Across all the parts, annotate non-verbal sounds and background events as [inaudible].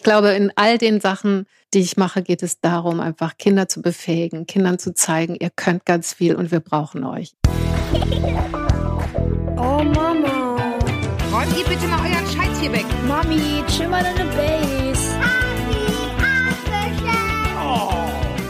Ich glaube, in all den Sachen, die ich mache, geht es darum, einfach Kinder zu befähigen, Kindern zu zeigen, ihr könnt ganz viel und wir brauchen euch. Oh Mama. Räumt ihr bitte mal euren Scheiß hier weg. Mami, chill mal deine Base.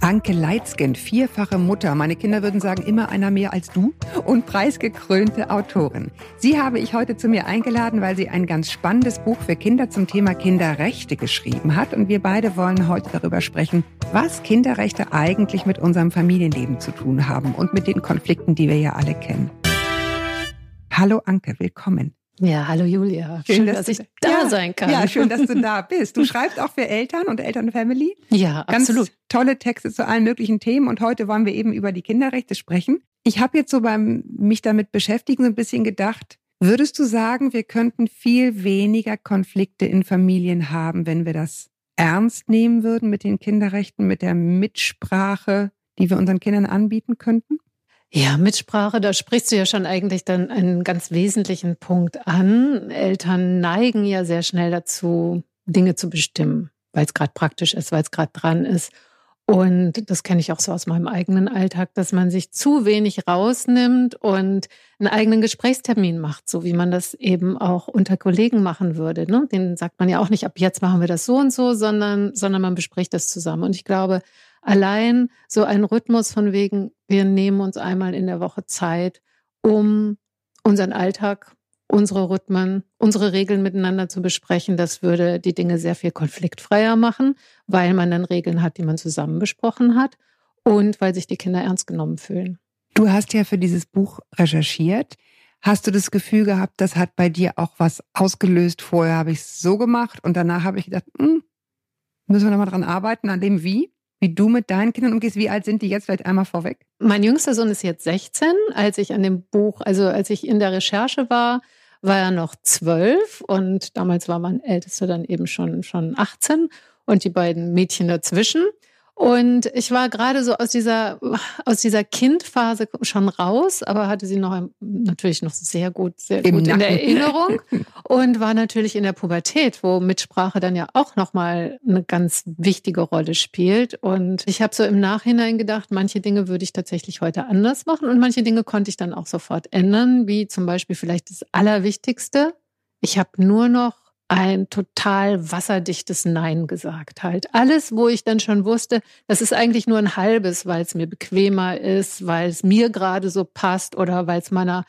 Anke Leitzgen, vierfache Mutter, meine Kinder würden sagen, immer einer mehr als du und preisgekrönte Autorin. Sie habe ich heute zu mir eingeladen, weil sie ein ganz spannendes Buch für Kinder zum Thema Kinderrechte geschrieben hat und wir beide wollen heute darüber sprechen, was Kinderrechte eigentlich mit unserem Familienleben zu tun haben und mit den Konflikten, die wir ja alle kennen. Hallo Anke, willkommen. Ja, hallo Julia. Schön, schön dass, dass, ich da ja, sein kann. Ja, schön, dass du da [laughs] bist. Du schreibst auch für Eltern und Elternfamily. Ja, Ganz absolut. Tolle Texte zu allen möglichen Themen und heute wollen wir eben über die Kinderrechte sprechen. Ich habe jetzt so beim mich damit beschäftigen so ein bisschen gedacht, würdest du sagen, wir könnten viel weniger Konflikte in Familien haben, wenn wir das ernst nehmen würden mit den Kinderrechten, mit der Mitsprache, die wir unseren Kindern anbieten könnten? Ja, Mitsprache, da sprichst du ja schon eigentlich dann einen ganz wesentlichen Punkt an. Eltern neigen ja sehr schnell dazu, Dinge zu bestimmen, weil es gerade praktisch ist, weil es gerade dran ist. Und das kenne ich auch so aus meinem eigenen Alltag, dass man sich zu wenig rausnimmt und einen eigenen Gesprächstermin macht, so wie man das eben auch unter Kollegen machen würde. Ne? Den sagt man ja auch nicht, ab jetzt machen wir das so und so, sondern, sondern man bespricht das zusammen. Und ich glaube, allein so ein Rhythmus von wegen, wir nehmen uns einmal in der Woche Zeit, um unseren Alltag, unsere Rhythmen, unsere Regeln miteinander zu besprechen, das würde die Dinge sehr viel konfliktfreier machen, weil man dann Regeln hat, die man zusammen besprochen hat und weil sich die Kinder ernst genommen fühlen. Du hast ja für dieses Buch recherchiert. Hast du das Gefühl gehabt, das hat bei dir auch was ausgelöst? Vorher habe ich es so gemacht und danach habe ich gedacht, hm, müssen wir nochmal dran arbeiten, an dem Wie? Wie du mit deinen Kindern umgehst. Wie alt sind die jetzt? Vielleicht einmal vorweg. Mein jüngster Sohn ist jetzt 16. Als ich an dem Buch, also als ich in der Recherche war, war er noch zwölf und damals war mein Ältester dann eben schon, schon 18 und die beiden Mädchen dazwischen. Und ich war gerade so aus dieser, aus dieser Kindphase schon raus, aber hatte sie noch natürlich noch sehr gut, sehr Im gut Nacken. in der Erinnerung [laughs] und war natürlich in der Pubertät, wo Mitsprache dann ja auch nochmal eine ganz wichtige Rolle spielt. Und ich habe so im Nachhinein gedacht, manche Dinge würde ich tatsächlich heute anders machen und manche Dinge konnte ich dann auch sofort ändern, wie zum Beispiel vielleicht das Allerwichtigste. Ich habe nur noch ein total wasserdichtes Nein gesagt halt. Alles, wo ich dann schon wusste, das ist eigentlich nur ein halbes, weil es mir bequemer ist, weil es mir gerade so passt oder weil es meiner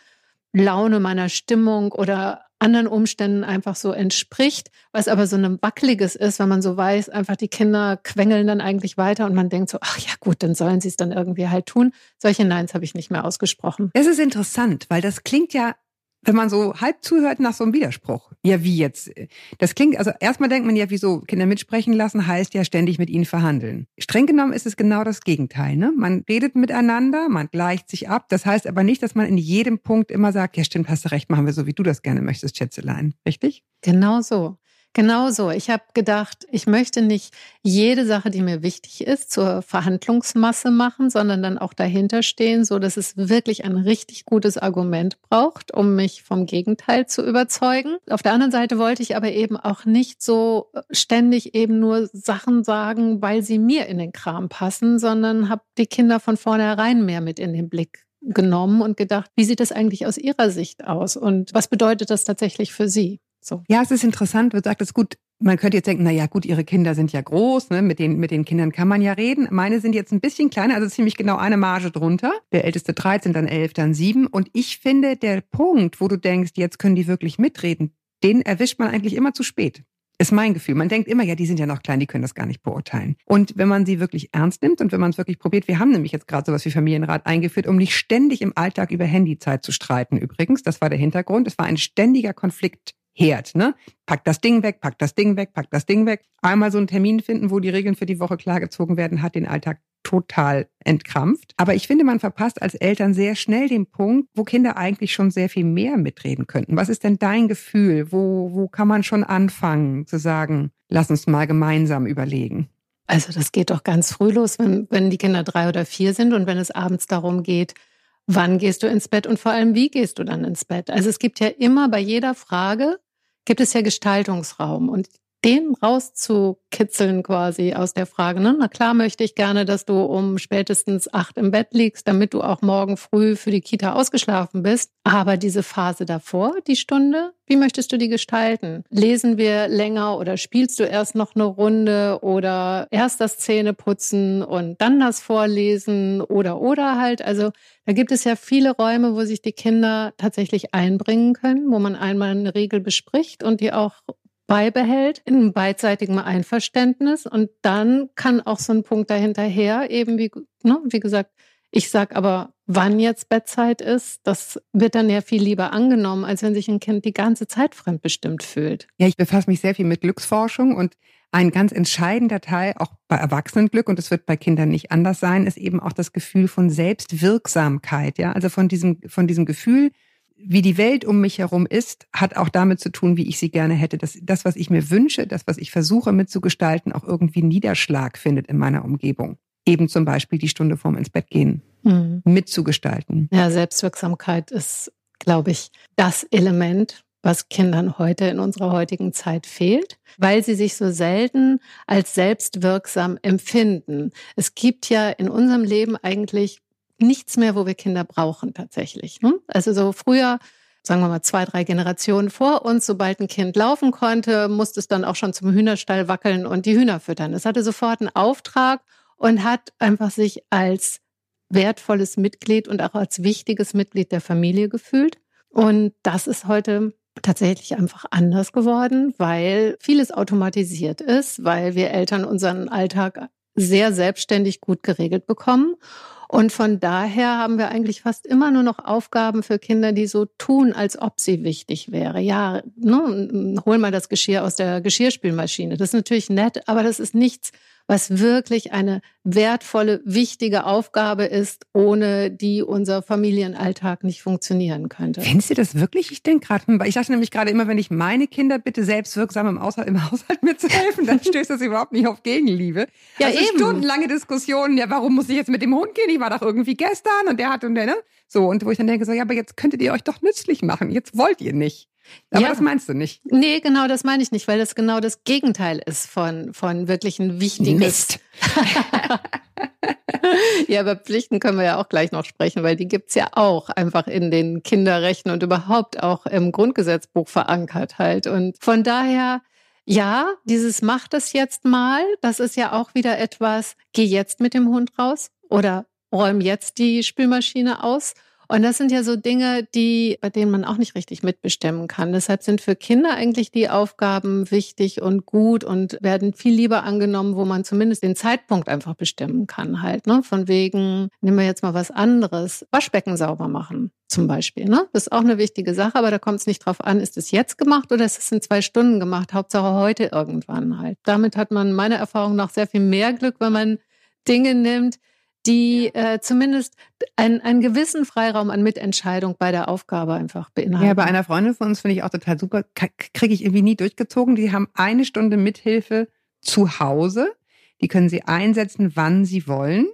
Laune, meiner Stimmung oder anderen Umständen einfach so entspricht, was aber so ein wackeliges ist, wenn man so weiß, einfach die Kinder quengeln dann eigentlich weiter und man denkt so, ach ja gut, dann sollen sie es dann irgendwie halt tun. Solche Neins habe ich nicht mehr ausgesprochen. Es ist interessant, weil das klingt ja wenn man so halb zuhört nach so einem Widerspruch. Ja, wie jetzt? Das klingt, also erstmal denkt man ja, wieso Kinder mitsprechen lassen, heißt ja ständig mit ihnen verhandeln. Streng genommen ist es genau das Gegenteil. Ne? Man redet miteinander, man gleicht sich ab. Das heißt aber nicht, dass man in jedem Punkt immer sagt, ja stimmt, hast du recht, machen wir so, wie du das gerne möchtest, Schätzelein. Richtig? Genau so. Genau so. Ich habe gedacht, ich möchte nicht jede Sache, die mir wichtig ist, zur Verhandlungsmasse machen, sondern dann auch dahinter stehen, so dass es wirklich ein richtig gutes Argument braucht, um mich vom Gegenteil zu überzeugen. Auf der anderen Seite wollte ich aber eben auch nicht so ständig eben nur Sachen sagen, weil sie mir in den Kram passen, sondern habe die Kinder von vornherein mehr mit in den Blick genommen und gedacht, wie sieht das eigentlich aus ihrer Sicht aus und was bedeutet das tatsächlich für sie? So. Ja, es ist interessant, du sagtest gut, man könnte jetzt denken, na ja, gut, ihre Kinder sind ja groß, ne? mit, den, mit den Kindern kann man ja reden. Meine sind jetzt ein bisschen kleiner, also ziemlich genau eine Marge drunter. Der älteste 13, dann 11, dann 7. Und ich finde, der Punkt, wo du denkst, jetzt können die wirklich mitreden, den erwischt man eigentlich immer zu spät. Ist mein Gefühl. Man denkt immer, ja, die sind ja noch klein, die können das gar nicht beurteilen. Und wenn man sie wirklich ernst nimmt und wenn man es wirklich probiert, wir haben nämlich jetzt gerade sowas wie Familienrat eingeführt, um nicht ständig im Alltag über Handyzeit zu streiten. Übrigens, das war der Hintergrund. Es war ein ständiger Konflikt Herd, ne? Pack das Ding weg, pack das Ding weg, pack das Ding weg. Einmal so einen Termin finden, wo die Regeln für die Woche klargezogen werden, hat den Alltag total entkrampft. Aber ich finde, man verpasst als Eltern sehr schnell den Punkt, wo Kinder eigentlich schon sehr viel mehr mitreden könnten. Was ist denn dein Gefühl? Wo, wo kann man schon anfangen zu sagen, lass uns mal gemeinsam überlegen? Also das geht doch ganz früh los, wenn, wenn die Kinder drei oder vier sind und wenn es abends darum geht, wann gehst du ins Bett und vor allem, wie gehst du dann ins Bett? Also es gibt ja immer bei jeder Frage, gibt es ja Gestaltungsraum. Und den rauszukitzeln quasi aus der Frage. Ne? Na klar möchte ich gerne, dass du um spätestens acht im Bett liegst, damit du auch morgen früh für die Kita ausgeschlafen bist. Aber diese Phase davor, die Stunde, wie möchtest du die gestalten? Lesen wir länger oder spielst du erst noch eine Runde oder erst das Zähneputzen und dann das Vorlesen oder oder halt. Also da gibt es ja viele Räume, wo sich die Kinder tatsächlich einbringen können, wo man einmal eine Regel bespricht und die auch beibehält in beidseitigem Einverständnis. Und dann kann auch so ein Punkt dahinterher eben, wie, ne, wie gesagt, ich sag aber, wann jetzt Bettzeit ist, das wird dann ja viel lieber angenommen, als wenn sich ein Kind die ganze Zeit fremdbestimmt fühlt. Ja, ich befasse mich sehr viel mit Glücksforschung und ein ganz entscheidender Teil, auch bei Erwachsenenglück, und das wird bei Kindern nicht anders sein, ist eben auch das Gefühl von Selbstwirksamkeit, ja, also von diesem, von diesem Gefühl, wie die Welt um mich herum ist, hat auch damit zu tun, wie ich sie gerne hätte. Dass das, was ich mir wünsche, das, was ich versuche mitzugestalten, auch irgendwie Niederschlag findet in meiner Umgebung. Eben zum Beispiel die Stunde vorm ins Bett gehen, mhm. mitzugestalten. Ja, Selbstwirksamkeit ist, glaube ich, das Element, was Kindern heute in unserer heutigen Zeit fehlt, weil sie sich so selten als selbstwirksam empfinden. Es gibt ja in unserem Leben eigentlich nichts mehr, wo wir Kinder brauchen tatsächlich. Ne? Also so früher, sagen wir mal zwei, drei Generationen vor uns, sobald ein Kind laufen konnte, musste es dann auch schon zum Hühnerstall wackeln und die Hühner füttern. Es hatte sofort einen Auftrag und hat einfach sich als wertvolles Mitglied und auch als wichtiges Mitglied der Familie gefühlt. Und das ist heute tatsächlich einfach anders geworden, weil vieles automatisiert ist, weil wir Eltern unseren Alltag sehr selbstständig gut geregelt bekommen. Und von daher haben wir eigentlich fast immer nur noch Aufgaben für Kinder, die so tun, als ob sie wichtig wäre. Ja, ne, hol mal das Geschirr aus der Geschirrspülmaschine. Das ist natürlich nett, aber das ist nichts, was wirklich eine wertvolle, wichtige Aufgabe ist, ohne die unser Familienalltag nicht funktionieren könnte. Findest du das wirklich? Ich denke gerade, ich dachte nämlich gerade immer, wenn ich meine Kinder bitte selbstwirksam im Haushalt, im Haushalt mitzuhelfen, dann [laughs] stößt das überhaupt nicht auf Gegenliebe. Ja, also eben. stundenlange Diskussionen, ja, warum muss ich jetzt mit dem Hund gehen? Ich war doch irgendwie gestern und der hat und der, ne? So, und wo ich dann denke, so, ja, aber jetzt könntet ihr euch doch nützlich machen. Jetzt wollt ihr nicht. Aber ja. das meinst du nicht. Nee, genau das meine ich nicht, weil das genau das Gegenteil ist von, von wirklich ein wichtiges. Mist. [laughs] ja, über Pflichten können wir ja auch gleich noch sprechen, weil die gibt's ja auch einfach in den Kinderrechten und überhaupt auch im Grundgesetzbuch verankert halt. Und von daher, ja, dieses macht es jetzt mal, das ist ja auch wieder etwas, geh jetzt mit dem Hund raus oder räum jetzt die Spülmaschine aus und das sind ja so Dinge, die, bei denen man auch nicht richtig mitbestimmen kann. Deshalb sind für Kinder eigentlich die Aufgaben wichtig und gut und werden viel lieber angenommen, wo man zumindest den Zeitpunkt einfach bestimmen kann halt. Ne? Von wegen, nehmen wir jetzt mal was anderes, Waschbecken sauber machen zum Beispiel. Ne? Das ist auch eine wichtige Sache, aber da kommt es nicht drauf an, ist es jetzt gemacht oder ist es in zwei Stunden gemacht? Hauptsache heute irgendwann halt. Damit hat man meiner Erfahrung nach sehr viel mehr Glück, wenn man Dinge nimmt, die äh, zumindest ein, einen gewissen Freiraum an Mitentscheidung bei der Aufgabe einfach beinhalten. Ja, bei einer Freundin von uns finde ich auch total super, kriege ich irgendwie nie durchgezogen. Die haben eine Stunde Mithilfe zu Hause. Die können sie einsetzen, wann sie wollen.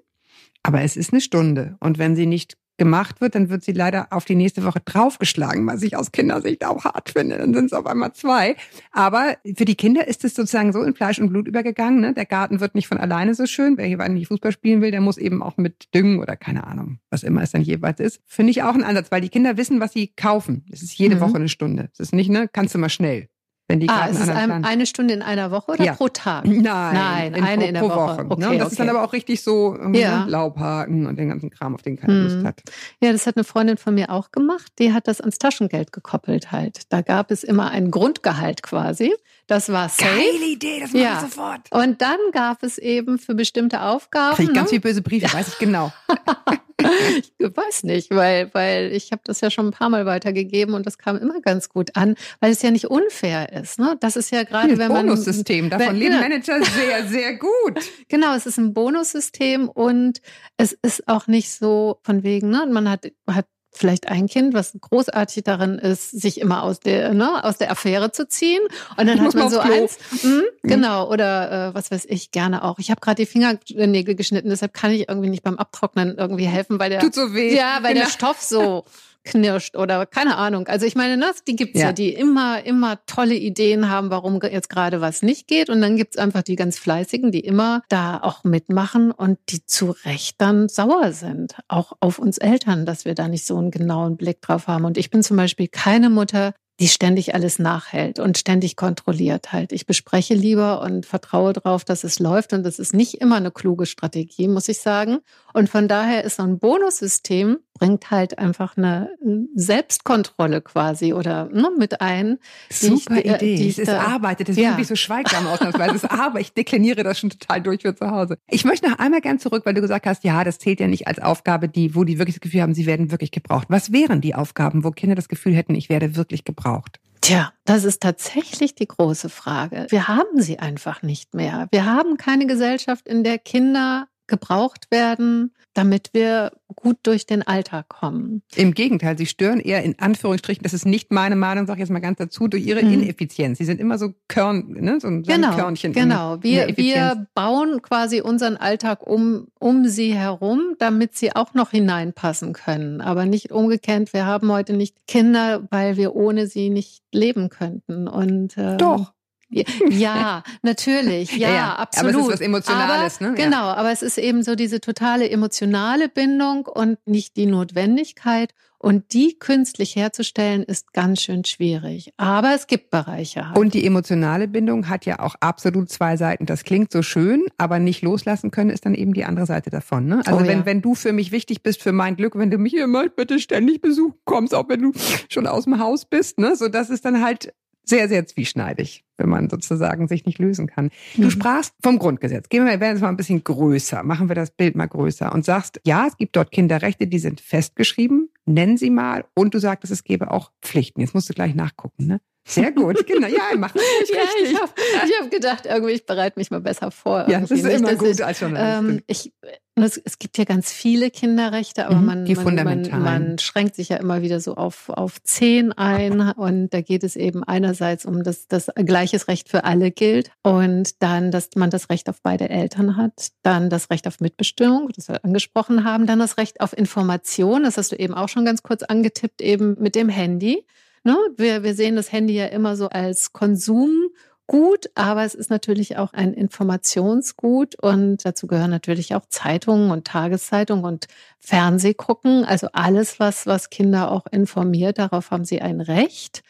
Aber es ist eine Stunde. Und wenn sie nicht gemacht wird, dann wird sie leider auf die nächste Woche draufgeschlagen, was ich aus Kindersicht auch hart finde. Dann sind es auf einmal zwei. Aber für die Kinder ist es sozusagen so in Fleisch und Blut übergegangen. Ne? Der Garten wird nicht von alleine so schön. Wer hier nicht Fußball spielen will, der muss eben auch mit Düngen oder keine Ahnung, was immer es dann jeweils ist. Finde ich auch ein Ansatz, weil die Kinder wissen, was sie kaufen. Es ist jede mhm. Woche eine Stunde. Es ist nicht, ne, kannst du mal schnell. Wenn die ah, ist es ein, eine Stunde in einer Woche oder ja. pro Tag? Nein, Nein in, eine in der Woche. Woche. Okay, ne? Und das okay. ist dann aber auch richtig so ja. ne? Laubhaken und den ganzen Kram, auf den keiner Lust hm. hat. Ja, das hat eine Freundin von mir auch gemacht. Die hat das ans Taschengeld gekoppelt halt. Da gab es immer ein Grundgehalt quasi. Das war safe. Geile Idee, das mache ja. ich sofort. Und dann gab es eben für bestimmte Aufgaben. Krieg ich ganz ne? viele böse Briefe, weiß ich genau. [laughs] ich weiß nicht, weil, weil ich habe das ja schon ein paar Mal weitergegeben und das kam immer ganz gut an, weil es ja nicht unfair ist. Ne? Das ist ja gerade, wenn man. Bonussystem, davon leben Manager sehr, sehr gut. [laughs] Genau, es ist ein Bonussystem und es ist auch nicht so von wegen, ne? man hat, hat vielleicht ein Kind, was großartig darin ist, sich immer aus der, ne, aus der Affäre zu ziehen. Und dann Ich hat man so eins, hm, genau, oder äh, was weiß ich, gerne auch. Ich habe gerade die Fingernägel geschnitten, deshalb kann ich irgendwie nicht beim Abtrocknen irgendwie helfen, weil der Tut so weh. ja, weil Genau. der Stoff so knirscht oder keine Ahnung. Also ich meine, ne, die gibt's ja. Ja. die immer, immer tolle Ideen haben, warum jetzt gerade was nicht geht. Und dann gibt's einfach die ganz Fleißigen, die immer da auch mitmachen und die zu Recht dann sauer sind. Auch auf uns Eltern, dass wir da nicht so einen genauen Blick drauf haben. Und ich bin zum Beispiel keine Mutter, die ständig alles nachhält und ständig kontrolliert halt. Ich bespreche lieber und vertraue darauf, dass es läuft. Und das ist nicht immer eine kluge Strategie, muss ich sagen. Und von daher ist so ein Bonussystem, bringt halt einfach eine Selbstkontrolle quasi oder ne, mit ein. ich- Super die- äh, Idee. die es ich ist da- Arbeit. Das ist Ja. wirklich so schweigsam ausnahmsweise. Es ist Arbeit. Ich dekliniere das schon total durch für zu Hause. Ich möchte noch einmal gern zurück, weil du gesagt hast, ja, das zählt ja nicht als Aufgabe, die, wo die wirklich das Gefühl haben, sie werden wirklich gebraucht. Was wären die Aufgaben, wo Kinder das Gefühl hätten, ich werde wirklich gebraucht? Tja, das ist tatsächlich die große Frage. Wir haben sie einfach nicht mehr. Wir haben keine Gesellschaft, in der Kinder gebraucht werden, damit wir gut durch den Alltag kommen. Im Gegenteil, sie stören eher in Anführungsstrichen, das ist nicht meine Meinung, sage ich jetzt mal ganz dazu, durch ihre Mhm. Ineffizienz. Sie sind immer so Körn, ne, so ein Genau, Körnchen. genau. Wir, wir bauen quasi unseren Alltag um, um sie herum, damit sie auch noch hineinpassen können. Aber nicht umgekehrt. Wir haben heute nicht Kinder, weil wir ohne sie nicht leben könnten. Und ähm, Doch. Ja, natürlich, [laughs] ja, Ja, ja. Aber es ist absolut. was Emotionales, aber, ne? Ja. Genau, aber es ist eben so diese totale emotionale Bindung und nicht die Notwendigkeit. Und die künstlich herzustellen, ist ganz schön schwierig. Aber es gibt Bereiche. halt. Und die emotionale Bindung hat ja auch absolut zwei Seiten. Das klingt so schön, aber nicht loslassen können ist dann eben die andere Seite davon. Ne? Also Oh wenn, ja. wenn du für mich wichtig bist, für mein Glück, wenn du mich immer bitte ständig besuchen kommst, auch wenn du schon aus dem Haus bist, ne? so das ist dann halt sehr, sehr zwieschneidig, wenn man sozusagen sich nicht lösen kann. Du Mhm. sprachst vom Grundgesetz. Gehen wir, wir werden es mal ein bisschen größer. Machen wir das Bild mal größer und sagst, ja, es gibt dort Kinderrechte, die sind festgeschrieben. Nennen sie mal. Und du sagtest, es gäbe auch Pflichten. Jetzt musst du gleich nachgucken, ne? Sehr gut, genau. Ja, machen wir [laughs] Ja, richtig. ich habe hab gedacht, irgendwie, ich bereite mich mal besser vor. Ja, das ist Nicht, immer gut ich, als Journalistin. Ähm, ich, es, es gibt ja ganz viele Kinderrechte, aber Mhm, man, die man, man schränkt sich ja immer wieder so auf, auf zehn ein. Und da geht es eben einerseits um, dass das gleiches Recht für alle gilt und dann, dass man das Recht auf beide Eltern hat, dann das Recht auf Mitbestimmung, das wir angesprochen haben, dann das Recht auf Information, das hast du eben auch schon ganz kurz angetippt, eben mit dem Handy. Ne? Wir, wir sehen das Handy ja immer so als Konsumgut, aber es ist natürlich auch ein Informationsgut und dazu gehören natürlich auch Zeitungen und Tageszeitungen und Fernsehgucken, also alles, was, was Kinder auch informiert, darauf haben sie ein Recht.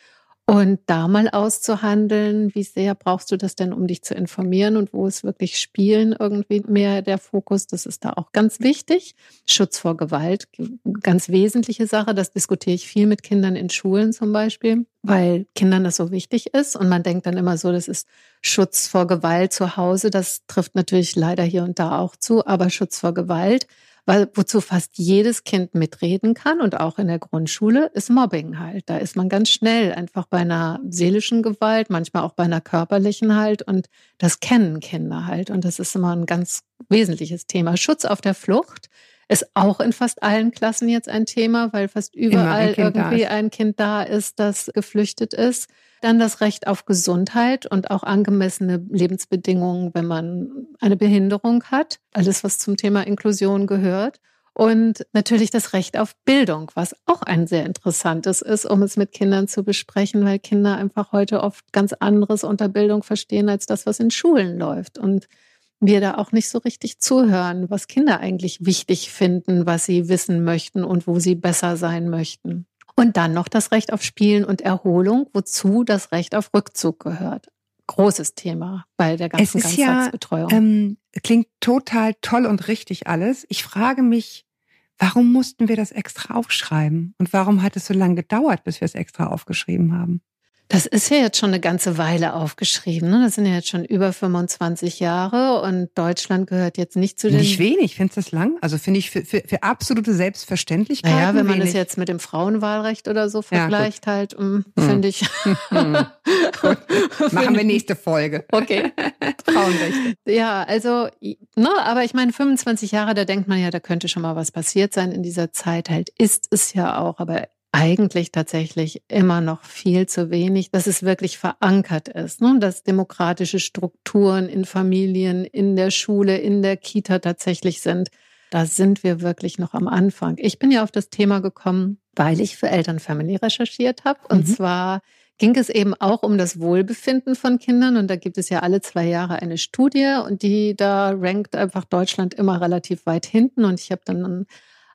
Und da mal auszuhandeln, wie sehr brauchst du das denn, um dich zu informieren und wo ist wirklich Spielen irgendwie mehr der Fokus, das ist da auch ganz wichtig. Schutz vor Gewalt, ganz wesentliche Sache, das diskutiere ich viel mit Kindern in Schulen zum Beispiel, weil Kindern das so wichtig ist und man denkt dann immer so, das ist Schutz vor Gewalt zu Hause, das trifft natürlich leider hier und da auch zu, aber Schutz vor Gewalt weil wozu fast jedes Kind mitreden kann und auch in der Grundschule ist Mobbing halt. Da ist man ganz schnell einfach bei einer seelischen Gewalt, manchmal auch bei einer körperlichen halt und das kennen Kinder halt und das ist immer ein ganz wesentliches Thema. Schutz auf der Flucht ist auch in fast allen Klassen jetzt ein Thema, weil fast überall ein irgendwie ein Kind da ist, das geflüchtet ist. Dann das Recht auf Gesundheit und auch angemessene Lebensbedingungen, wenn man eine Behinderung hat. Alles, was zum Thema Inklusion gehört. Und natürlich das Recht auf Bildung, was auch ein sehr interessantes ist, um es mit Kindern zu besprechen, weil Kinder einfach heute oft ganz anderes unter Bildung verstehen als das, was in Schulen läuft. Und wir da auch nicht so richtig zuhören, was Kinder eigentlich wichtig finden, was sie wissen möchten und wo sie besser sein möchten. Und dann noch das Recht auf Spielen und Erholung, wozu das Recht auf Rückzug gehört. Großes Thema bei der ganzen Es ist ja, Ganztagsbetreuung. Ähm, klingt total toll und richtig alles. Ich frage mich, warum mussten wir das extra aufschreiben? Und warum hat es so lange gedauert, bis wir es extra aufgeschrieben haben? Das ist ja jetzt schon eine ganze Weile aufgeschrieben. Ne? Das sind ja jetzt schon über 25 Jahre und Deutschland gehört jetzt nicht zu den. Nicht wenig, findest du das lang? Also finde ich für, für, für absolute Selbstverständlichkeit. Naja, wenn man wenig. das jetzt mit dem Frauenwahlrecht oder so Ja, vergleicht, halt, mm, Hm. finde ich. Hm. [laughs] Gut, machen wir nächste Folge. Okay. [laughs] Frauenrechte. Ja, also, ne, aber ich meine, 25 Jahre, da denkt man ja, da könnte schon mal was passiert sein in dieser Zeit. Halt ist es ja auch, aber eigentlich tatsächlich immer noch viel zu wenig, dass es wirklich verankert ist, ne? dass demokratische Strukturen in Familien, in der Schule, in der Kita tatsächlich sind. Da sind wir wirklich noch am Anfang. Ich bin ja auf das Thema gekommen, weil ich für Elternfamily recherchiert habe. Und Mhm. zwar ging es eben auch um das Wohlbefinden von Kindern. Und da gibt es ja alle zwei Jahre eine Studie und die da rankt einfach Deutschland immer relativ weit hinten. Und ich habe dann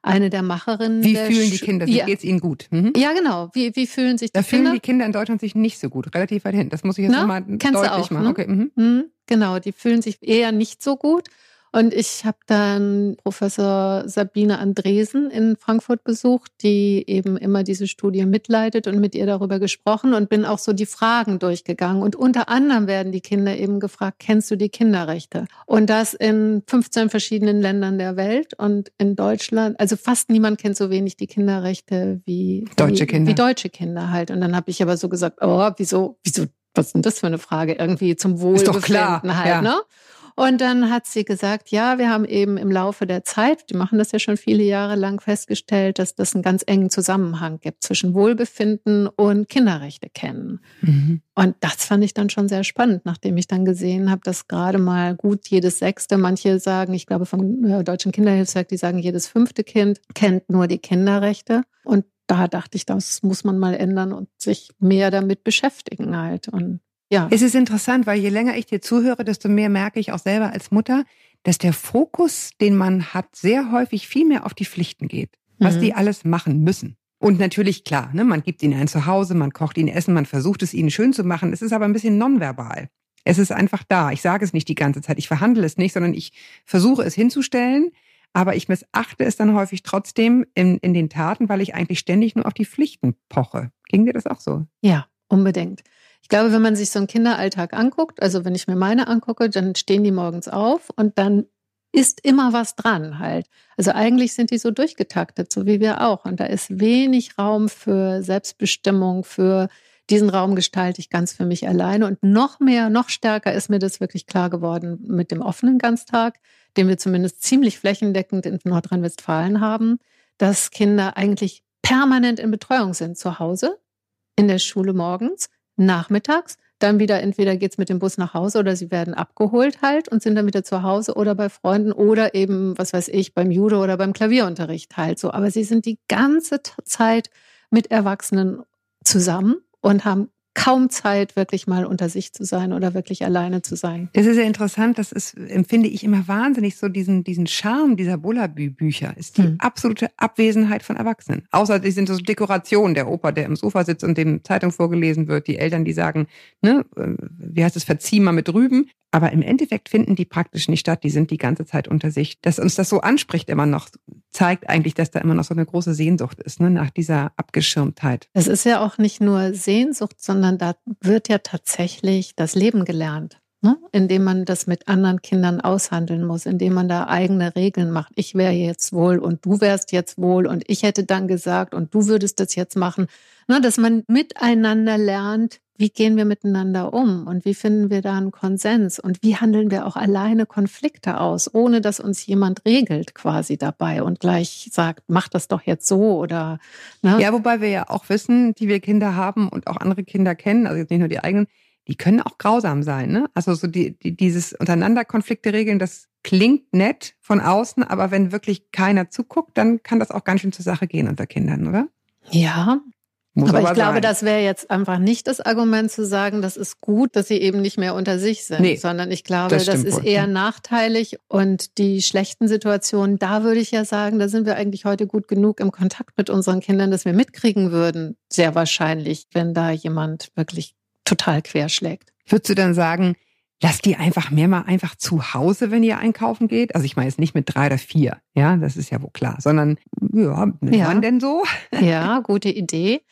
eine der Macherinnen. Wie der fühlen die Kinder? Ja, Geht es ihnen gut? Mhm. ja, genau. Wie, wie fühlen sich die Da fühlen Kinder? die Kinder in Deutschland sich nicht so gut, relativ weit hin. Das muss ich jetzt nochmal kennst du deutlich auch, machen. ne? Okay. Mhm. Hm, genau, die fühlen sich eher nicht so gut. Und ich habe dann Professor Sabine Andresen in Frankfurt besucht, die eben immer diese Studie mitleitet und mit ihr darüber gesprochen und bin auch so die Fragen durchgegangen. Und unter anderem werden die Kinder eben gefragt, kennst du die Kinderrechte? Und das in 15 verschiedenen Ländern der Welt und in Deutschland, also fast niemand kennt so wenig die Kinderrechte wie Deutsche wie, Kinder. Wie deutsche Kinder halt. Und dann habe ich aber so gesagt, oh, wieso, wieso, was ist denn das für eine Frage? Irgendwie zum Ist Wohlbefinden doch klar, halt, ja. ne? Und dann hat sie gesagt, ja, wir haben eben im Laufe der Zeit, die machen das ja schon viele Jahre lang, festgestellt, dass das einen ganz engen Zusammenhang gibt zwischen Wohlbefinden und Kinderrechte kennen. Mhm. Und das fand ich dann schon sehr spannend, nachdem ich dann gesehen habe, dass gerade mal gut jedes sechste, manche sagen, ich glaube vom äh, Deutschen Kinderhilfswerk, die sagen, jedes fünfte Kind kennt nur die Kinderrechte. Und da dachte ich, das muss man mal ändern und sich mehr damit beschäftigen halt. Und ja. Es ist interessant, weil je länger ich dir zuhöre, desto mehr merke ich auch selber als Mutter, dass der Fokus, den man hat, sehr häufig viel mehr auf die Pflichten geht, was Mhm. die alles machen müssen. Und natürlich, klar, ne, man gibt ihnen ein Zuhause, man kocht ihnen Essen, man versucht es ihnen schön zu machen. Es ist aber ein bisschen nonverbal. Es ist einfach da. Ich sage es nicht die ganze Zeit. Ich verhandle es nicht, sondern ich versuche es hinzustellen. Aber ich missachte es dann häufig trotzdem in, in den Taten, weil ich eigentlich ständig nur auf die Pflichten poche. Ging dir das auch so? Ja, unbedingt. Ich glaube, wenn man sich so einen Kinderalltag anguckt, also wenn ich mir meine angucke, dann stehen die morgens auf und dann ist immer was dran halt. Also eigentlich sind die so durchgetaktet, so wie wir auch. Und da ist wenig Raum für Selbstbestimmung, für diesen Raum gestalte ich ganz für mich alleine. Und noch mehr, noch stärker ist mir das wirklich klar geworden mit dem offenen Ganztag, den wir zumindest ziemlich flächendeckend in Nordrhein-Westfalen haben, dass Kinder eigentlich permanent in Betreuung sind zu Hause, in der Schule morgens, nachmittags, dann wieder entweder geht's mit dem Bus nach Hause oder sie werden abgeholt halt und sind dann wieder zu Hause oder bei Freunden oder eben, was weiß ich, beim Judo oder beim Klavierunterricht halt so. Aber sie sind die ganze Zeit mit Erwachsenen zusammen und haben kaum Zeit, wirklich mal unter sich zu sein oder wirklich alleine zu sein. Das ist ja interessant, das ist, empfinde ich immer wahnsinnig so diesen, diesen Charme dieser Bullabü-Bücher, ist die Hm. absolute Abwesenheit von Erwachsenen. Außer die sind so Dekorationen, der Opa, der im Sofa sitzt und dem Zeitung vorgelesen wird, die Eltern, die sagen, ne, äh, wie heißt es, verzieh mal mit Rüben. Aber im Endeffekt finden die praktisch nicht statt, die sind die ganze Zeit unter sich. Dass uns das so anspricht immer noch, zeigt eigentlich, dass da immer noch so eine große Sehnsucht ist, ne, nach dieser Abgeschirmtheit. Es ist ja auch nicht nur Sehnsucht, sondern da wird ja tatsächlich das Leben gelernt. Ne? Indem man das mit anderen Kindern aushandeln muss, indem man da eigene Regeln macht. Ich wäre jetzt wohl und du wärst jetzt wohl und ich hätte dann gesagt und du würdest das jetzt machen. Ne? Dass man miteinander lernt, wie gehen wir miteinander um und wie finden wir da einen Konsens und wie handeln wir auch alleine Konflikte aus, ohne dass uns jemand regelt quasi dabei und gleich sagt, mach das doch jetzt so oder ne? Ja, wobei wir ja auch wissen, die wir Kinder haben und auch andere Kinder kennen, also jetzt nicht nur die eigenen, die können auch grausam sein. Ne? Also so die, die, dieses untereinander Konflikte regeln, das klingt nett von außen, aber wenn wirklich keiner zuguckt, dann kann das auch ganz schön zur Sache gehen unter Kindern, oder? Ja, Muss aber ich glaube, sein. das wäre jetzt einfach nicht das Argument zu sagen, das ist gut, dass sie eben nicht mehr unter sich sind, Nee, sondern ich glaube, das das, ist wohl, eher nachteilig und die schlechten Situationen, da würde ich ja sagen, da sind wir eigentlich heute gut genug im Kontakt mit unseren Kindern, dass wir mitkriegen würden, sehr wahrscheinlich, wenn da jemand wirklich total querschlägt. Würdest du dann sagen, lasst die einfach mehr mal einfach zu Hause, wenn ihr einkaufen geht? Also ich meine jetzt nicht mit drei oder vier, ja, das ist ja wohl klar, sondern ja, Ja. man denn so? [laughs] Ja, gute Idee.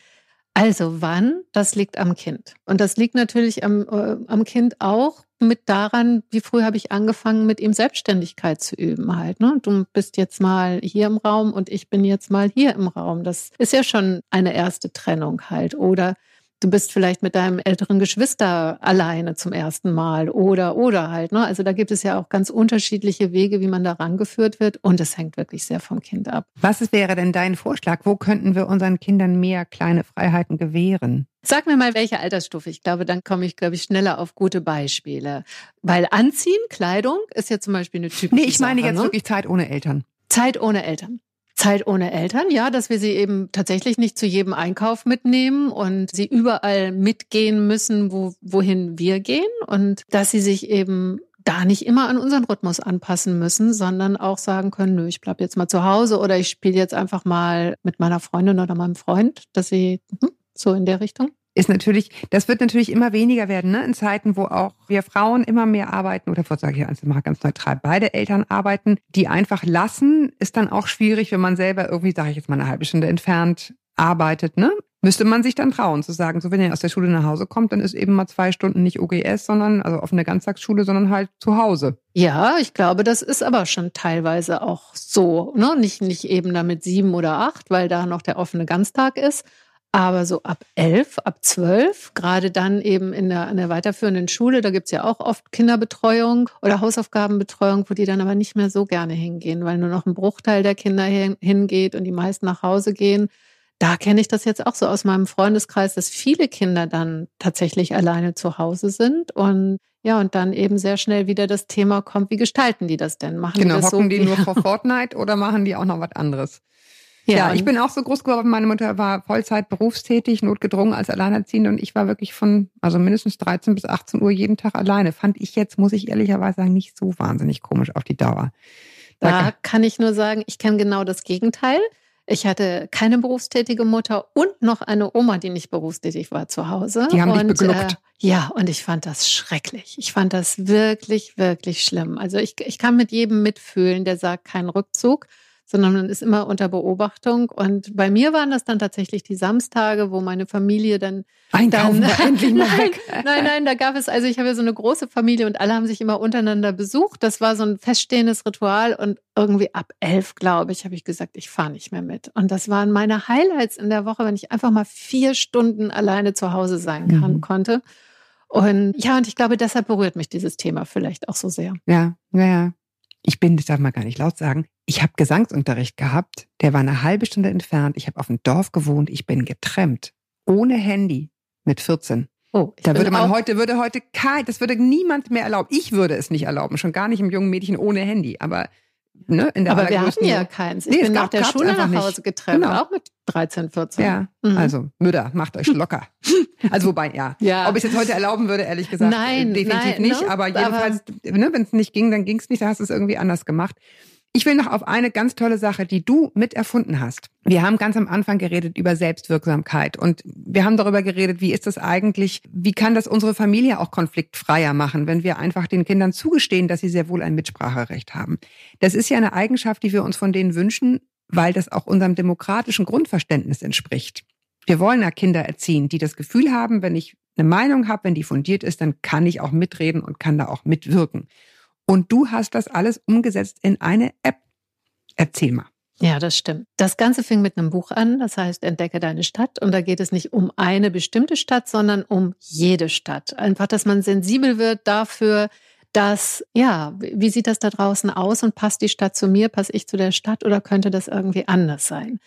Also wann? Das liegt am Kind. Und das liegt natürlich am, äh, am Kind auch mit daran, wie früh habe ich angefangen, mit ihm Selbstständigkeit zu üben halt. Ne? Du bist jetzt mal hier im Raum und ich bin jetzt mal hier im Raum. Das ist ja schon eine erste Trennung halt. Oder du bist vielleicht mit deinem älteren Geschwister alleine zum ersten Mal oder oder halt. Ne? Also da gibt es ja auch ganz unterschiedliche Wege, wie man da rangeführt wird und es hängt wirklich sehr vom Kind ab. Was wäre denn dein Vorschlag? Wo könnten wir unseren Kindern mehr kleine Freiheiten gewähren? Sag mir mal, welche Altersstufe. Ich glaube, dann komme ich, glaube ich, schneller auf gute Beispiele. Weil Anziehen, Kleidung ist ja zum Beispiel eine typische Nee, ich meine Sache, jetzt ne? wirklich Zeit ohne Eltern. Zeit ohne Eltern. Zeit ohne Eltern, ja, dass wir sie eben tatsächlich nicht zu jedem Einkauf mitnehmen und sie überall mitgehen müssen, wo, wohin wir gehen und dass sie sich eben da nicht immer an unseren Rhythmus anpassen müssen, sondern auch sagen können, nö, ich bleib jetzt mal zu Hause oder ich spiele jetzt einfach mal mit meiner Freundin oder meinem Freund, dass sie hm, so in der Richtung. Ist natürlich, das wird natürlich immer weniger werden, ne? In Zeiten, wo auch wir Frauen immer mehr arbeiten, oder sage ich einfach mal ganz neutral, beide Eltern arbeiten, die einfach lassen, ist dann auch schwierig, wenn man selber irgendwie, sage ich jetzt mal, eine halbe Stunde entfernt arbeitet, ne? Müsste man sich dann trauen zu sagen, so wenn ihr aus der Schule nach Hause kommt, dann ist eben mal zwei Stunden nicht OGS, sondern also offene Ganztagsschule, sondern halt zu Hause. Ja, ich glaube, das ist aber schon teilweise auch so. Ne? Nicht, nicht eben damit sieben oder acht, weil da noch der offene Ganztag ist. Aber so ab elf, ab zwölf, gerade dann eben in der, in der weiterführenden Schule, da gibt's ja auch oft Kinderbetreuung oder Hausaufgabenbetreuung, wo die dann aber nicht mehr so gerne hingehen, weil nur noch ein Bruchteil der Kinder hin, hingeht und die meisten nach Hause gehen. Da kenne ich das jetzt auch so aus meinem Freundeskreis, dass viele Kinder dann tatsächlich alleine zu Hause sind und ja, und dann eben sehr schnell wieder das Thema kommt, wie gestalten die das denn? Machen Genau, die das hocken so die nur vor [laughs] Fortnite oder machen die auch noch was anderes? Ja, ich und- bin auch so groß geworden. Meine Mutter war Vollzeit berufstätig, notgedrungen als Alleinerziehende und ich war wirklich von, also mindestens 13 bis 18 Uhr jeden Tag alleine. Fand ich jetzt, muss ich ehrlicherweise sagen, nicht so wahnsinnig komisch auf die Dauer. Da kann ich nur sagen, ich kenne genau das Gegenteil. Ich hatte keine berufstätige Mutter und noch eine Oma, die nicht berufstätig war zu Hause. Die haben dich und, begluckt. Äh, ja, und ich fand das schrecklich. Ich fand das wirklich, wirklich schlimm. Also ich, ich kann mit jedem mitfühlen, der sagt, kein Rückzug, sondern man ist immer unter Beobachtung. Und bei mir waren das dann tatsächlich die Samstage, wo meine Familie dann Einkaufen dann, [laughs] endlich mal nein, weg. nein, nein, da gab es, also ich habe ja so eine große Familie und alle haben sich immer untereinander besucht. Das war so ein feststehendes Ritual und irgendwie ab elf, glaube ich, habe ich gesagt, ich fahre nicht mehr mit. Und das waren meine Highlights in der Woche, wenn ich einfach mal vier Stunden alleine zu Hause sein kann, Mhm. konnte. Und ja, und ich glaube, deshalb berührt mich dieses Thema vielleicht auch so sehr. Ja, ja, ja. Ich bin, das darf man gar nicht laut sagen, ich habe Gesangsunterricht gehabt, der war eine halbe Stunde entfernt. Ich habe auf dem Dorf gewohnt, ich bin getrennt. Ohne Handy mit 14. Oh, ich Da würde man heute, würde heute kein, das würde niemand mehr erlauben. Ich würde es nicht erlauben, schon gar nicht im jungen Mädchen ohne Handy. Aber ne, in der aber wir hatten ja keins. Ich Nee, bin nach der Schule nach. Hause getrennt, Genau. auch mit 13, 14. Ja, Mhm. also Mütter, macht euch locker. [laughs] Also wobei, ja. Ja. Ob ich es jetzt heute erlauben würde, ehrlich gesagt, Nein, definitiv nein, nicht. ne? Aber jedenfalls, ne, wenn es nicht ging, dann ging es nicht. Da hast du es irgendwie anders gemacht. Ich will noch auf eine ganz tolle Sache, die du mit erfunden hast. Wir haben ganz am Anfang geredet über Selbstwirksamkeit und wir haben darüber geredet, wie ist das eigentlich, wie kann das unsere Familie auch konfliktfreier machen, wenn wir einfach den Kindern zugestehen, dass sie sehr wohl ein Mitspracherecht haben. Das ist ja eine Eigenschaft, die wir uns von denen wünschen, weil das auch unserem demokratischen Grundverständnis entspricht. Wir wollen ja Kinder erziehen, die das Gefühl haben, wenn ich eine Meinung habe, wenn die fundiert ist, dann kann ich auch mitreden und kann da auch mitwirken. Und du hast das alles umgesetzt in eine App. Erzähl mal. Ja, das stimmt. Das Ganze fing mit einem Buch an, das heißt Entdecke deine Stadt. Und da geht es nicht um eine bestimmte Stadt, sondern um jede Stadt. Einfach, dass man sensibel wird dafür, dass, ja, wie sieht das da draußen aus und passt die Stadt zu mir, passe ich zu der Stadt oder könnte das irgendwie anders sein?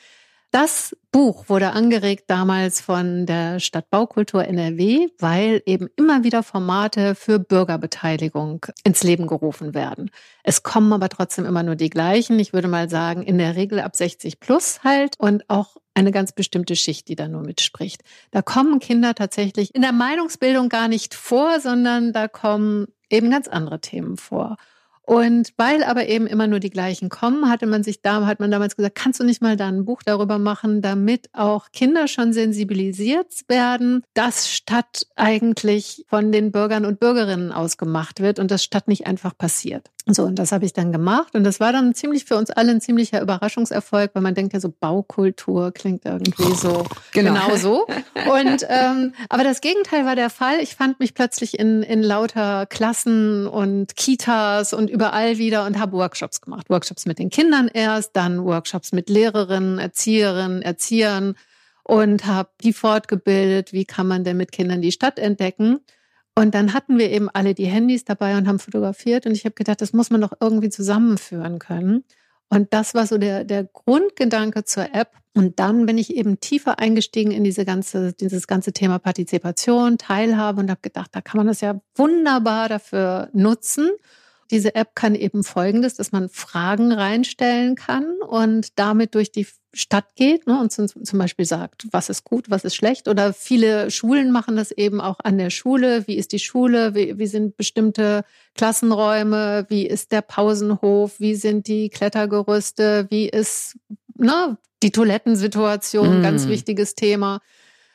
Das Buch wurde angeregt damals von der Stadt Baukultur NRW, weil eben immer wieder Formate für Bürgerbeteiligung ins Leben gerufen werden. Es kommen aber trotzdem immer nur die gleichen. Ich würde mal sagen, in der Regel ab 60 plus halt und auch eine ganz bestimmte Schicht, die da nur mitspricht. Da kommen Kinder tatsächlich in der Meinungsbildung gar nicht vor, sondern da kommen eben ganz andere Themen vor. Und weil aber eben immer nur die gleichen kommen, hatte man sich da, hat man damals gesagt, kannst du nicht mal da ein Buch darüber machen, damit auch Kinder schon sensibilisiert werden, dass Stadt eigentlich von den Bürgern und Bürgerinnen aus gemacht wird und dass Stadt nicht einfach passiert. So, und das habe ich dann gemacht. Und das war dann ziemlich für uns alle ein ziemlicher Überraschungserfolg, weil man denkt ja so, Baukultur klingt irgendwie so Genau. genau, so. [laughs] Und ähm, aber das Gegenteil war der Fall. Ich fand mich plötzlich in, in lauter Klassen und Kitas und überall wieder und habe Workshops gemacht. Workshops mit den Kindern erst, dann Workshops mit Lehrerinnen, Erzieherinnen, Erziehern und habe die fortgebildet, wie kann man denn mit Kindern die Stadt entdecken. Und dann hatten wir eben alle die Handys dabei und haben fotografiert. Und ich habe gedacht, das muss man doch irgendwie zusammenführen können. Und das war so der, der Grundgedanke zur App. Und dann bin ich eben tiefer eingestiegen in diese ganze, dieses ganze Thema Partizipation, Teilhabe und habe gedacht, da kann man das ja wunderbar dafür nutzen. Diese App kann eben Folgendes, dass man Fragen reinstellen kann und damit durch die Stadt geht ne, und zum, Beispiel sagt, was ist gut, was ist schlecht. Oder viele Schulen machen das eben auch an der Schule. Wie ist die Schule? Wie, wie sind bestimmte Klassenräume? Wie ist der Pausenhof? Wie sind die Klettergerüste? Wie ist ne, die Toilettensituation? Mm. Ganz wichtiges Thema.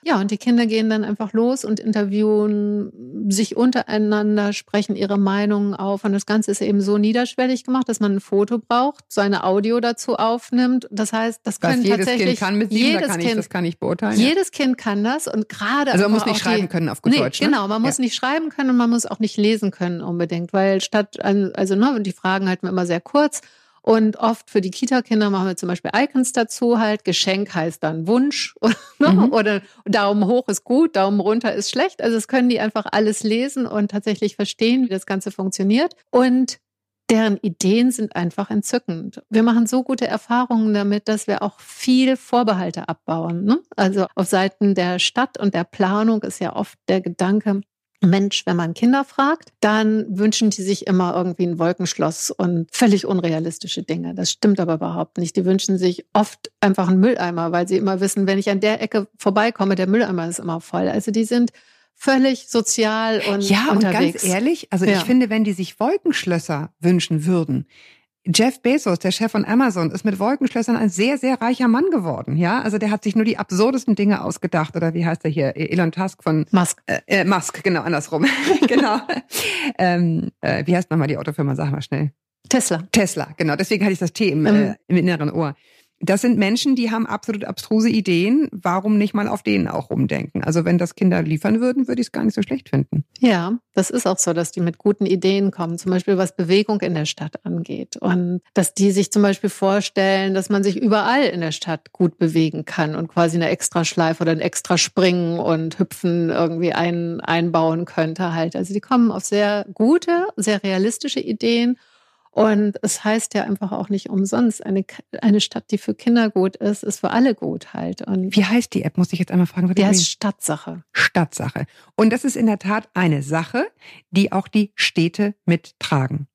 Ja, und die Kinder gehen dann einfach los und interviewen sich untereinander, sprechen ihre Meinungen auf. Und das Ganze ist eben so niederschwellig gemacht, dass man ein Foto braucht, seine Audio dazu aufnimmt. Das heißt, das Was können jedes tatsächlich Kind kann mit sieben, da jedes kann ich, kind, das kann ich beurteilen. ja. jedes Kind kann das und gerade Also man muss nicht schreiben die, können auf gut nee, Deutsch. Ne? Genau, man muss nicht schreiben können und man muss auch nicht lesen können unbedingt, weil statt, also ne, die Fragen halten wir immer sehr kurz. Und oft für die Kita-Kinder machen wir zum Beispiel Icons dazu halt. Geschenk heißt dann Wunsch [laughs] ne? Mhm. oder Daumen hoch ist gut, Daumen runter ist schlecht. Also es können die einfach alles lesen und tatsächlich verstehen, wie das Ganze funktioniert. Und deren Ideen sind einfach entzückend. Wir machen so gute Erfahrungen damit, dass wir auch viel Vorbehalte abbauen. Ne? Also auf Seiten der Stadt und der Planung ist ja oft der Gedanke, Mensch, wenn man Kinder fragt, dann wünschen die sich immer irgendwie ein Wolkenschloss und völlig unrealistische Dinge. Das stimmt aber überhaupt nicht. Die wünschen sich oft einfach einen Mülleimer, weil sie immer wissen, wenn ich an der Ecke vorbeikomme, der Mülleimer ist immer voll. Also die sind völlig sozial und Ja, und unterwegs. ganz ehrlich, also Ja. ich finde, wenn die sich Wolkenschlösser wünschen würden, Jeff Bezos, der Chef von Amazon, ist mit Wolkenschlössern ein sehr, sehr reicher Mann geworden. Ja, also der hat sich nur die absurdesten Dinge ausgedacht. Oder wie heißt er hier? Elon Tusk von Musk. äh, äh, Musk, genau, andersrum. [laughs] genau. ähm, äh, wie heißt nochmal die Autofirma? Sag mal schnell. Tesla. Tesla, genau. Deswegen hatte ich das T im, Mhm. äh, im inneren Ohr. Das sind Menschen, die haben absolut abstruse Ideen. Warum nicht mal auf denen auch rumdenken? Also wenn das Kinder liefern würden, würde ich es gar nicht so schlecht finden. Ja, das ist auch so, dass die mit guten Ideen kommen, zum Beispiel was Bewegung in der Stadt angeht. Und dass die sich zum Beispiel vorstellen, dass man sich überall in der Stadt gut bewegen kann und quasi eine Extraschleife oder ein extra Springen und Hüpfen irgendwie ein, einbauen könnte halt. Also die kommen auf sehr gute, sehr realistische Ideen. Und es heißt ja einfach auch nicht umsonst, eine, eine Stadt, die für Kinder gut ist, ist für alle gut halt. Und Wie heißt die App? Muss ich jetzt einmal fragen. die heißt Stadtsache. Stadtsache. Und das ist in der Tat eine Sache, die auch die Städte mittragen.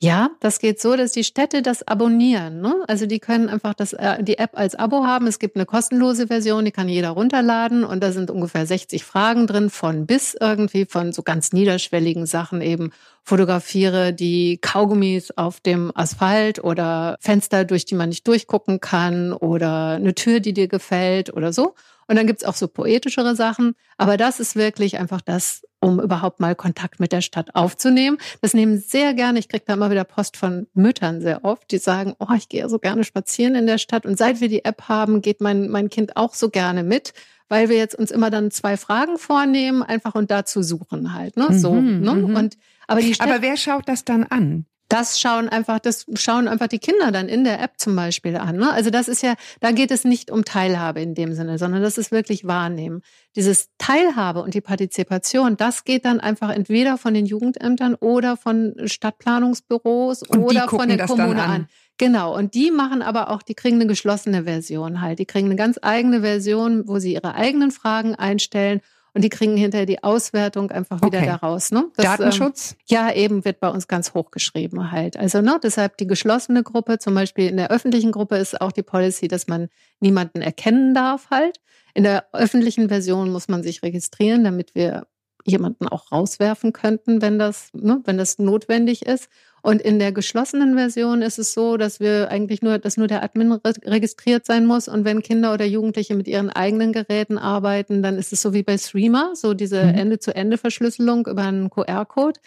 Ja, das geht so, dass die Städte das abonnieren. Ne? Also die können einfach das, äh, die App als Abo haben. Es gibt eine kostenlose Version, die kann jeder runterladen und da sind ungefähr 60 Fragen drin, von bis irgendwie, von so ganz niederschwelligen Sachen eben. Fotografiere die Kaugummis auf dem Asphalt oder Fenster, durch die man nicht durchgucken kann oder eine Tür, die dir gefällt oder so. Und dann gibt's auch so poetischere Sachen. Aber das ist wirklich einfach das, um überhaupt mal Kontakt mit der Stadt aufzunehmen. Das nehmen sehr gerne, ich kriege da immer wieder Post von Müttern sehr oft, die sagen, oh, ich gehe so gerne spazieren in der Stadt. Und seit wir die App haben, geht mein, mein Kind auch so gerne mit, weil wir jetzt uns immer dann zwei Fragen vornehmen, einfach und dazu suchen halt. Ne? so. Mhm, Ne? mhm. Und aber die Aber wer schaut das dann an? Das schauen einfach, das schauen einfach die Kinder dann in der App zum Beispiel an. Ne? Also das ist ja, da geht es nicht um Teilhabe in dem Sinne, sondern das ist wirklich Wahrnehmen. Dieses Teilhabe und die Partizipation, das geht dann einfach entweder von den Jugendämtern oder von Stadtplanungsbüros Und oder von der das dann Kommune an. an. Genau, und die machen aber auch, die kriegen eine geschlossene Version halt. Die kriegen eine ganz eigene Version, wo sie ihre eigenen Fragen einstellen und die kriegen hinterher die Auswertung einfach wieder Okay. daraus. Ne? Das, ähm, Datenschutz? ja, eben wird bei uns ganz hoch geschrieben halt. Also ne, deshalb die geschlossene Gruppe, zum Beispiel in der öffentlichen Gruppe ist auch die Policy, dass man niemanden erkennen darf halt. In der öffentlichen Version muss man sich registrieren, damit wir jemanden auch rauswerfen könnten, wenn das, ne, wenn das notwendig ist. Und in der geschlossenen Version ist es so, dass wir eigentlich nur, dass nur der Admin re registriert sein muss. Und wenn Kinder oder Jugendliche mit ihren eigenen Geräten arbeiten, dann ist es so wie bei Streamer, so diese Mhm. Ende-zu-Ende-Verschlüsselung über einen QR-Code.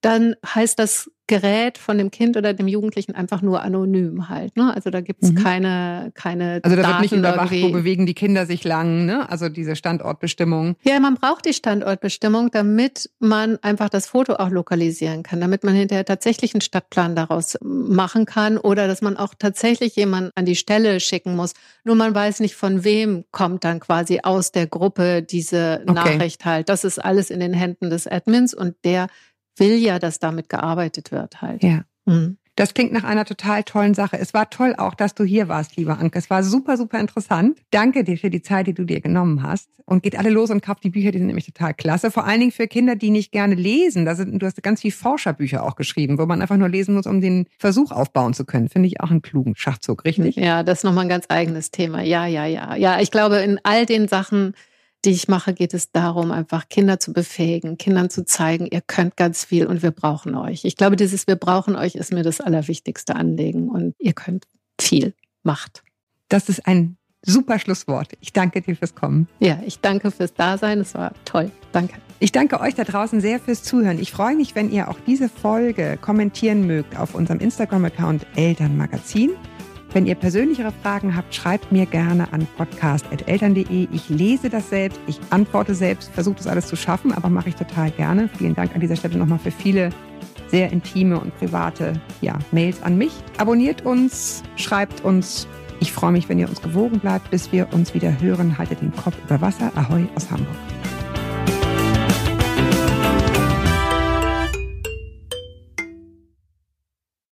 Dann heißt das Gerät von dem Kind oder dem Jugendlichen einfach nur anonym halt. Ne? Also da gibt's Mhm. keine, keine Also da Daten wird nicht überwacht, irgendwie. wo bewegen die Kinder sich lang, ne? Also diese Standortbestimmung. Ja, man braucht die Standortbestimmung, damit man einfach das Foto auch lokalisieren kann, damit man hinterher tatsächlich einen Stadtplan daraus machen kann oder dass man auch tatsächlich jemanden an die Stelle schicken muss. Nur man weiß nicht, von wem kommt dann quasi aus der Gruppe diese Okay. Nachricht halt. Das ist alles in den Händen des Admins und der will ja, dass damit gearbeitet wird halt. Ja. Mhm. Das klingt nach einer total tollen Sache. Es war toll auch, dass du hier warst, lieber Anke. Es war super, super interessant. Danke dir für die Zeit, die du dir genommen hast. Und geht alle los und kauft die Bücher, die sind nämlich total klasse. Vor allen Dingen für Kinder, die nicht gerne lesen. Da sind, du hast ganz viel Forscherbücher auch geschrieben, wo man einfach nur lesen muss, um den Versuch aufbauen zu können. Finde ich auch einen klugen Schachzug, richtig? Ja, das ist nochmal ein ganz eigenes Thema. Ja, ja, ja. Ja, ich glaube, in all den Sachen, die ich mache, geht es darum, einfach Kinder zu befähigen, Kindern zu zeigen, ihr könnt ganz viel und wir brauchen euch. Ich glaube, dieses Wir brauchen euch ist mir das allerwichtigste Anliegen und ihr könnt viel. Macht. Das ist ein super Schlusswort. Ich danke dir fürs Kommen. Ja, ich danke fürs Dasein. Es war toll. Danke. Ich danke euch da draußen sehr fürs Zuhören. Ich freue mich, wenn ihr auch diese Folge kommentieren mögt auf unserem Instagram-Account Elternmagazin. Wenn ihr persönlichere Fragen habt, schreibt mir gerne an podcast.eltern.de. Ich lese das selbst, ich antworte selbst, versuche das alles zu schaffen, aber mache ich total gerne. Vielen Dank an dieser Stelle nochmal für viele sehr intime und private ja, Mails an mich. Abonniert uns, schreibt uns. Ich freue mich, wenn ihr uns gewogen bleibt, bis wir uns wieder hören. Haltet den Kopf über Wasser. Ahoi aus Hamburg.